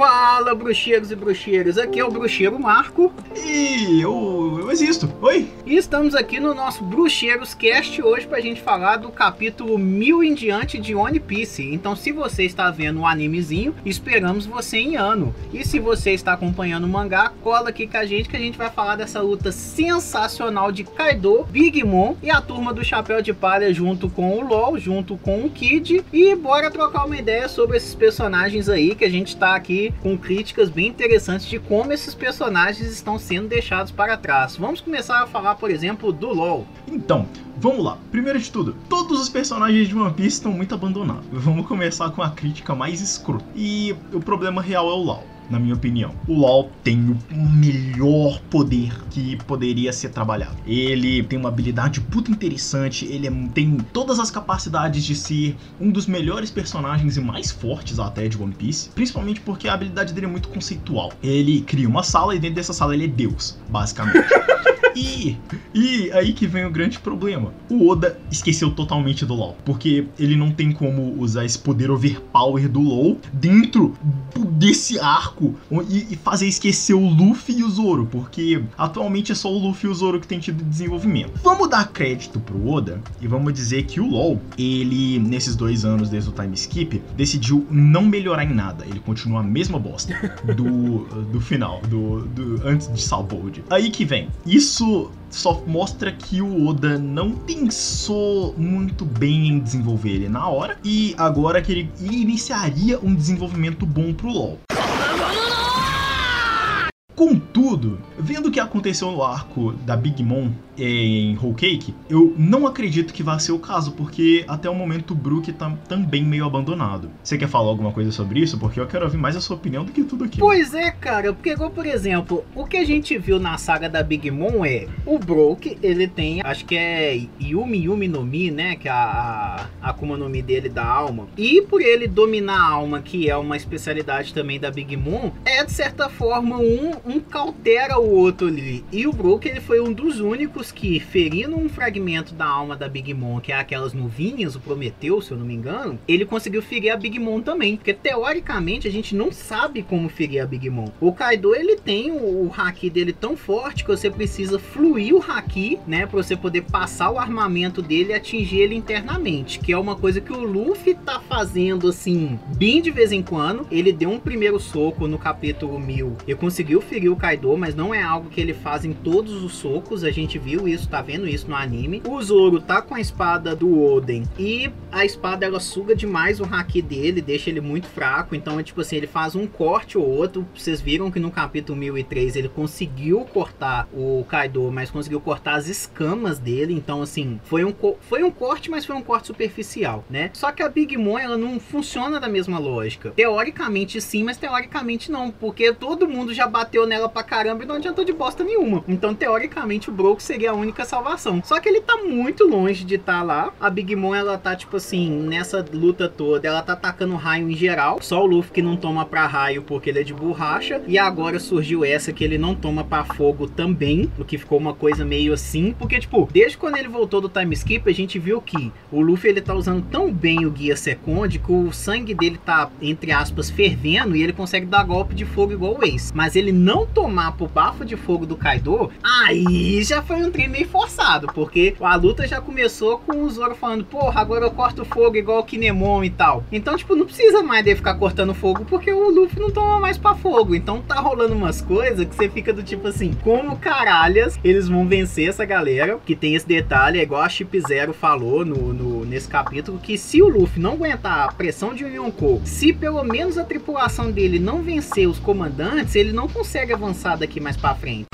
Fala, bruxeiros e bruxeiras, aqui é o bruxeiro Marco. E eu, eu existo. Oi? E estamos aqui no nosso Bruxeiros Cast hoje pra gente falar do capítulo 1000 em diante de One Piece. Então, se você está vendo o um animezinho, esperamos você em ano. E se você está acompanhando o mangá, cola aqui com a gente que a gente vai falar dessa luta sensacional de Kaido, Big Mom e a turma do Chapéu de Palha junto com o LOL, junto com o Kid. E bora trocar uma ideia sobre esses personagens aí que a gente tá aqui com críticas bem interessantes de como esses personagens estão sendo deixados para trás. Vamos começar a falar, por exemplo, do LoL. Então, vamos lá. Primeiro de tudo, todos os personagens de One Piece estão muito abandonados. Vamos começar com a crítica mais escrota. E o problema real é o LoL na minha opinião. O LoL tem o melhor poder que poderia ser trabalhado. Ele tem uma habilidade puta interessante, ele é, tem todas as capacidades de ser um dos melhores personagens e mais fortes até de One Piece, principalmente porque a habilidade dele é muito conceitual. Ele cria uma sala e dentro dessa sala ele é Deus, basicamente. E, e aí que vem o grande problema. O Oda esqueceu totalmente do LoL. Porque ele não tem como usar esse poder overpower do LoL dentro desse arco e, e fazer esquecer o Luffy e o Zoro. Porque atualmente é só o Luffy e o Zoro que tem tido desenvolvimento. Vamos dar crédito pro Oda e vamos dizer que o LoL, ele, nesses dois anos desde o time skip, decidiu não melhorar em nada. Ele continua a mesma bosta do, do final, do, do antes de Salvold. Aí que vem. Isso só mostra que o Oda não pensou muito bem em desenvolver ele na hora e agora que ele iniciaria um desenvolvimento bom pro LoL. Contudo, vendo o que aconteceu no arco da Big Mom em Whole Cake, eu não acredito que vá ser o caso, porque até o momento o Brook tá também meio abandonado. Você quer falar alguma coisa sobre isso? Porque eu quero ouvir mais a sua opinião do que tudo aqui. Pois é, cara, porque por exemplo, o que a gente viu na saga da Big Mom é o Brook, ele tem, acho que é Yumi Yumi no Mi, né, que é a, a Akuma no Mi dele da alma. E por ele dominar a alma, que é uma especialidade também da Big Mom, é de certa forma um, um cautera o outro ali. E o Brook, ele foi um dos únicos que, ferindo um fragmento da alma da Big Mom, que é aquelas nuvinhas, o Prometeu, se eu não me engano, ele conseguiu ferir a Big Mom também. Porque teoricamente a gente não sabe como ferir a Big Mom. O Kaido ele tem o, o haki dele tão forte que você precisa fluir o haki, né, para você poder passar o armamento dele e atingir ele internamente, que é uma coisa que o Luffy tá fazendo assim, bem de vez em quando. Ele deu um primeiro soco no capítulo 1000 e conseguiu ferir o Kaido, mas não é algo que ele faz em todos os socos. A gente viu isso, tá vendo isso no anime. O Zoro tá com a espada do Oden e a espada ela suga demais o haki dele, deixa ele muito fraco. Então é tipo assim, ele faz um corte ou outro. Vocês viram que no capítulo 1003 ele conseguiu cortar o Kaido, mas conseguiu cortar as escamas dele. Então assim, foi um, foi um corte, mas foi um corte superficial, né? Só que a Big Mom ela não funciona da mesma lógica. Teoricamente sim, mas teoricamente não, porque todo mundo já bateu nela pra caramba e não adiantou de bosta nenhuma. Então teoricamente o Brook seria a única salvação. Só que ele tá muito longe de estar tá lá. A Big Mom, ela tá, tipo assim, nessa luta toda, ela tá atacando raio em geral. Só o Luffy que não toma pra raio porque ele é de borracha. E agora surgiu essa que ele não toma pra fogo também. O que ficou uma coisa meio assim. Porque, tipo, desde quando ele voltou do time skip, a gente viu que o Luffy ele tá usando tão bem o Guia Second que o sangue dele tá, entre aspas, fervendo e ele consegue dar golpe de fogo igual o Ace. Mas ele não tomar pro bafo de fogo do Kaido, aí já foi um meio forçado, porque a luta já começou com o Zoro falando, porra, agora eu corto fogo igual o Kinemon e tal. Então, tipo, não precisa mais de ficar cortando fogo, porque o Luffy não toma mais pra fogo. Então tá rolando umas coisas que você fica do tipo assim, como caralhas eles vão vencer essa galera, que tem esse detalhe, é igual a Chip Zero falou no, no, nesse capítulo, que se o Luffy não aguentar a pressão de Yonkou, se pelo menos a tripulação dele não vencer os comandantes, ele não consegue avançar daqui mais pra frente.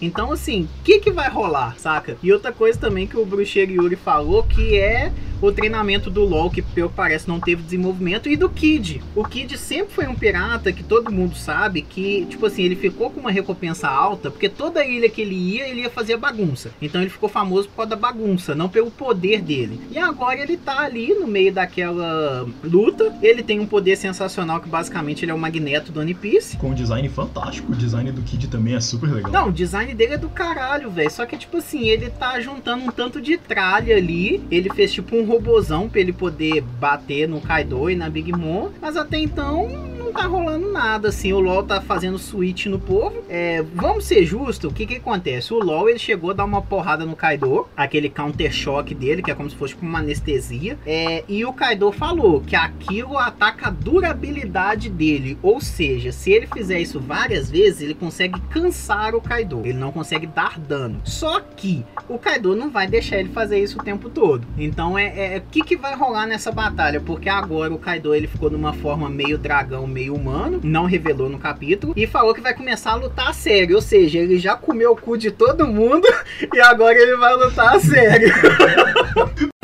Então, assim, o que, que vai rolar, saca? E outra coisa também que o Bruxeiro Yuri falou que é o treinamento do LoL, que pelo parece não teve desenvolvimento, e do Kid. O Kid sempre foi um pirata que todo mundo sabe que, tipo assim, ele ficou com uma recompensa alta, porque toda ilha que ele ia, ele ia fazer bagunça. Então ele ficou famoso por causa da bagunça, não pelo poder dele. E agora ele tá ali no meio daquela luta. Ele tem um poder sensacional que basicamente ele é o magneto do One Piece. Com um design fantástico, o design do Kid também é super legal. Não, o design dele é do caralho, velho. Só que, tipo assim, ele tá juntando um tanto de tralha ali. Ele fez tipo um robozão pra ele poder bater no Kaido e na Big Mom, mas até então não tá rolando nada, assim, o LoL tá fazendo switch no povo. É, vamos ser justos, o que que acontece? O LoL, ele chegou a dar uma porrada no Kaido, aquele counter-choque dele, que é como se fosse uma anestesia, é, e o Kaido falou que aquilo ataca a durabilidade dele, ou seja, se ele fizer isso várias vezes, ele consegue cansar o Kaido, ele não consegue dar dano. Só que o Kaido não vai deixar ele fazer isso o tempo todo. Então é, é o que que vai rolar nessa batalha? Porque agora o Kaido ele ficou numa forma meio dragão, meio humano, não revelou no capítulo, e falou que vai começar a lutar a sério. Ou seja, ele já comeu o cu de todo mundo e agora ele vai lutar a sério.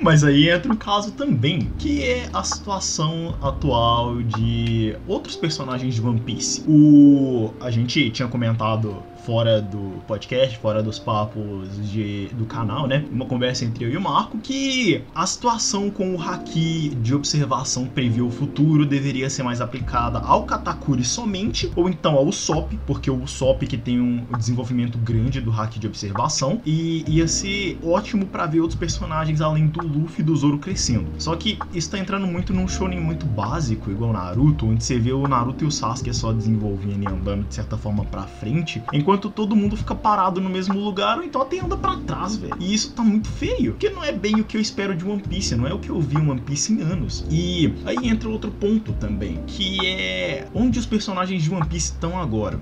Mas aí entra um caso também, que é a situação atual de outros personagens de One Piece. O a gente tinha comentado fora do podcast, fora dos papos de, do canal, né? Uma conversa entre eu e o Marco que a situação com o haki de observação prevê o futuro deveria ser mais aplicada ao Katakuri somente, ou então ao Usopp, porque o Usopp que tem um desenvolvimento grande do haki de observação e ia ser ótimo para ver outros personagens além do Luffy do Zoro crescendo. Só que isso tá entrando muito num shonen muito básico, igual Naruto, onde você vê o Naruto e o Sasuke só desenvolvendo e andando de certa forma para frente, enquanto todo mundo fica parado no mesmo lugar, ou então até anda para trás, velho. E isso tá muito feio, porque não é bem o que eu espero de One Piece, não é o que eu vi em One Piece em anos. E aí entra outro ponto também, que é onde os personagens de One Piece estão agora.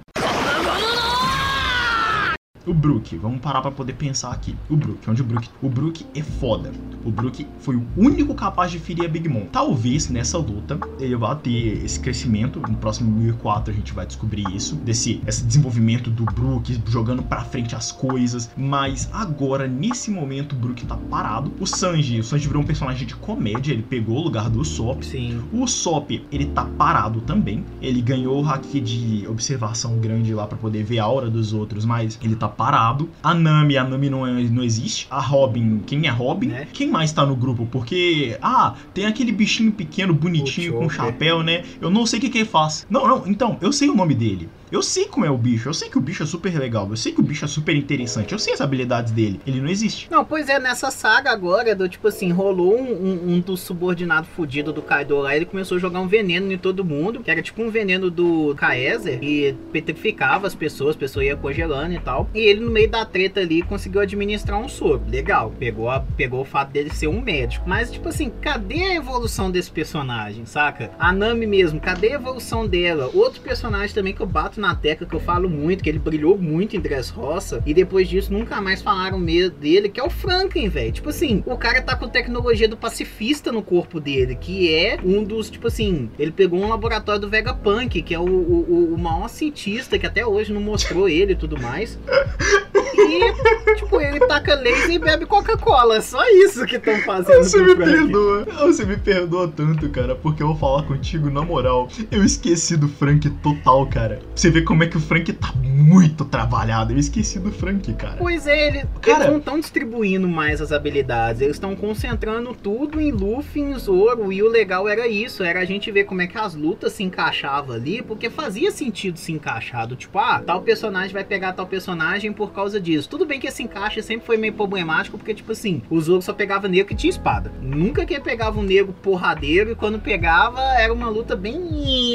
O Brook, vamos parar para poder pensar aqui. O Brook, onde o Brook? O Brook é foda. O Brook foi o único capaz de ferir a Big Mom. Talvez nessa luta ele vá ter esse crescimento. No próximo 1004 a gente vai descobrir isso, desse esse desenvolvimento do Brook jogando para frente as coisas. Mas agora nesse momento o Brook tá parado. O Sanji, o Sanji virou um personagem de comédia. Ele pegou o lugar do Usopp. Sim. O Usopp ele tá parado também. Ele ganhou o haki de observação grande lá para poder ver a aura dos outros, mas ele tá parado. A Nami, a Nami não, é- não existe. A Robin, quem é Robin? Né? Quem mais tá no grupo? Porque, ah, tem aquele bichinho pequeno, bonitinho, com Chopper. chapéu, né? Eu não sei o que, que ele faz. Não, não, então, eu sei o nome dele. Eu sei como é o bicho, eu sei que o bicho é super legal, eu sei que o bicho é super interessante, eu sei as habilidades dele. Ele não existe. Não, pois é, nessa saga agora, do tipo assim, rolou um, um, um dos subordinados fudido do Kaido lá, ele começou a jogar um veneno em todo mundo, que era tipo um veneno do Kaeser, e petrificava as pessoas, as pessoas iam congelando e tal. E ele, no meio da treta ali, conseguiu administrar um soro. Legal, pegou, a- pegou o fato dele ser um médico. Mas, tipo assim, cadê a evolução desse personagem, saca? A Nami mesmo, cadê a evolução dela? Outro personagem também que eu bato na tecla, que eu falo muito, que ele brilhou muito em Dressrosa, e depois disso nunca mais falaram meio dele, que é o Franklin, velho. Tipo assim, o cara tá com tecnologia do pacifista no corpo dele, que é um dos, tipo assim, ele pegou um laboratório do Vegapunk, que é o, o- o maior cientista, que até hoje não mostrou ele e tudo mais. E, tipo, ele taca laser e bebe Coca-Cola. É só isso que estão fazendo Você me perdoa. Você me perdoa tanto, cara, porque eu vou falar contigo na moral. Eu esqueci do Frank total, cara. Você vê como é que o Frank tá muito trabalhado. Eu esqueci do Frank, cara. Pois é, ele, Cara- eles não estão distribuindo mais as habilidades, eles estão concentrando tudo em Luffy, em Zoro, e o legal era isso, era a gente ver como é que as lutas se encaixavam ali, porque fazia sentido se encaixar, do tipo, ah, tal personagem vai pegar tal personagem por causa disso. Tudo bem que esse encaixe sempre foi meio problemático, porque, tipo assim, o Zoro só pegava negro que tinha espada. Nunca que ele pegava um negro porradeiro, e quando pegava, era uma luta bem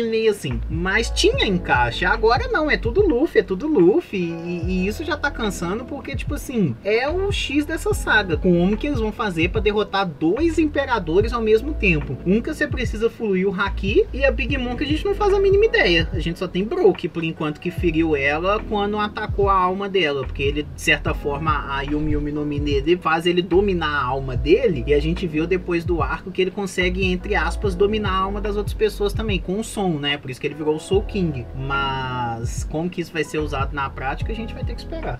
meio assim. Mas tinha encaixe, agora não, é tudo Luffy, é tudo Luffy, e, e isso já tá cansando, porque, tipo assim, é o X dessa saga. Como que eles vão fazer pra derrotar dois imperadores ao mesmo tempo? Que você precisa fluir o Haki, e a Big Mom que a gente não faz a mínima ideia. A gente só tem Brook, por enquanto, que feriu ela quando atacou a alma dela, porque ele, de certa forma, a Yumi Yumi no Mi faz ele dominar a alma dele, e a gente viu depois do arco que ele consegue, entre aspas, dominar a alma das outras pessoas também, com o som, né? Por isso que ele virou o Soul King. Mas como que isso vai ser usado na prática, a gente vai ter que esperar.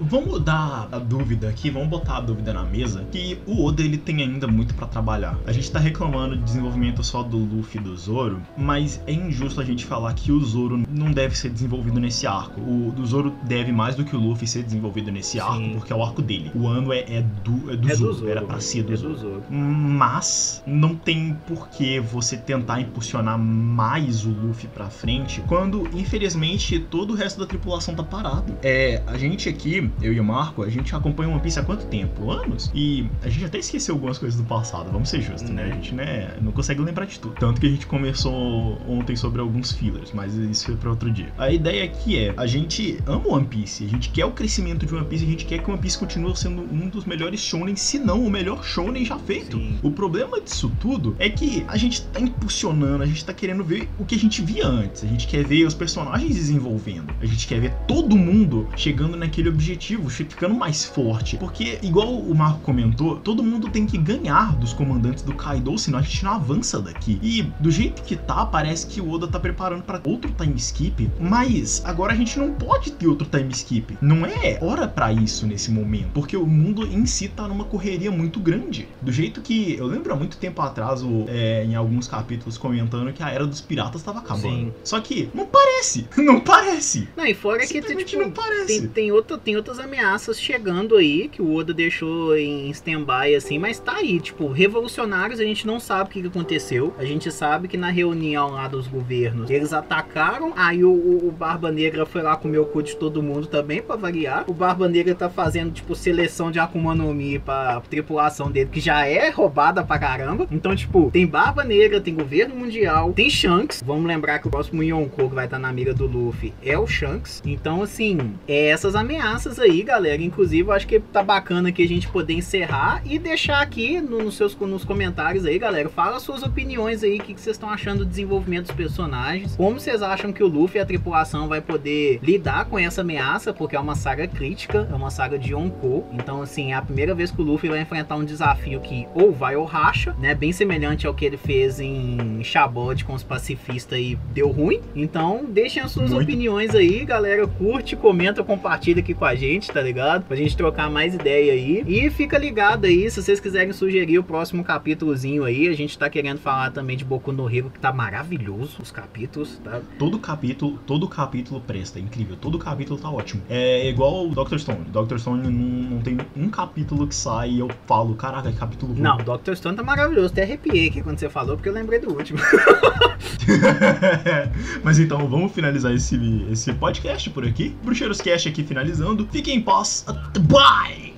Vamos dar a dúvida aqui, vamos botar a dúvida na mesa, que o Oda ele tem ainda muito pra trabalhar. A gente tá reclamando de desenvolvimento só do Luffy e do Zoro, mas é injusto a gente falar que o Zoro não deve ser desenvolvido nesse arco. O do Zoro deve mais do que o Luffy ser desenvolvido nesse arco, Sim. porque é o arco dele. O ano é, é do, é do, é Zoro, do Zoro. era pra ser do é Zoro. do Zoro. Mas não tem por que você tentar impulsionar mais o Luffy pra frente quando, infelizmente, todo o resto da tripulação tá parado. É, a gente aqui eu e o Marco, a gente acompanha One Piece há quanto tempo? Anos? E a gente até esqueceu algumas coisas do passado, vamos ser justos, né? A gente né, não consegue lembrar de tudo. Tanto que a gente conversou ontem sobre alguns fillers, mas isso foi pra outro dia. A ideia aqui é, a gente ama One Piece, a gente quer o crescimento de One Piece, a gente quer que One Piece continue sendo um dos melhores shonen, se não o melhor shonen já feito. Sim. O problema disso tudo é que a gente tá impulsionando, a gente tá querendo ver o que a gente via antes. A gente quer ver os personagens desenvolvendo. A gente quer ver todo mundo chegando naquele objetivo, ficando mais forte. Porque, igual o Marco comentou, todo mundo tem que ganhar dos comandantes do Kaido, senão a gente não avança daqui. E do jeito que tá, parece que o Oda tá preparando para outro time skip. Mas agora a gente não pode ter outro time skip. Não é hora para isso nesse momento. Porque o mundo em si tá numa correria muito grande. Do jeito que eu lembro há muito tempo atrás, o- é, em alguns capítulos, comentando que a era dos piratas tava acabando. Sim. Só que não parece. Não parece. Não, e fora que tipo, não parece. tem, tem, outra, tem outras ameaças chegando aí que o Oda deixou em stand-by, assim, mas tá aí, tipo, revolucionários, a gente não sabe o que, aconteceu. A gente sabe que na reunião lá dos governos, eles atacaram, aí o, o- Barba Negra foi lá comer o cu de todo mundo também, pra variar. O Barba Negra tá fazendo, tipo, seleção de Akuma no Mi pra tripulação dele, que já é roubada pra caramba. Então, tipo, tem Barba Negra, tem governo mundial, tem Shanks. Vamos lembrar que o próximo Yonkou que vai estar na mira do Luffy é o Shanks. Então, assim, é essas ameaças aí, galera. Inclusive, eu acho que tá bacana aqui a gente poder encerrar e deixar aqui no- nos seus nos comentários aí, galera. Fala suas opiniões aí, o que, que vocês estão achando do desenvolvimento dos personagens. Como vocês acham que o Luffy e a tripulação vai poder lidar com essa ameaça, porque é uma saga crítica, é uma saga de Yonkou. Então, assim, é a primeira vez que o Luffy vai enfrentar um desafio que ou vai ou racha, né? Bem semelhante ao que ele fez em Chabot com os pacifistas e deu ruim. Então, deixem as suas Muito. opiniões aí, galera. Curte, comenta, compartilha aqui com a gente, tá ligado? Pra gente trocar mais ideia aí. E fica ligado aí, se vocês quiserem sugerir o próximo capítulozinho aí. A gente tá querendo falar também de Boku no Hero, que tá maravilhoso os capítulos, tá? Todo capítulo, todo capítulo presta, é incrível. Todo capítulo tá ótimo. É igual o Dr. Stone. Dr. Stone não, não tem um capítulo que sai e eu falo, caraca, que capítulo ruim. Não, Dr. Stone tá maravilhoso. Até arrepiei aqui quando você falou, porque eu lembrei do último. Mas então, vamos finalizar esse, esse podcast por aqui. Bruxeiros Cast aqui finalizando. Fiquem em paz. Bye!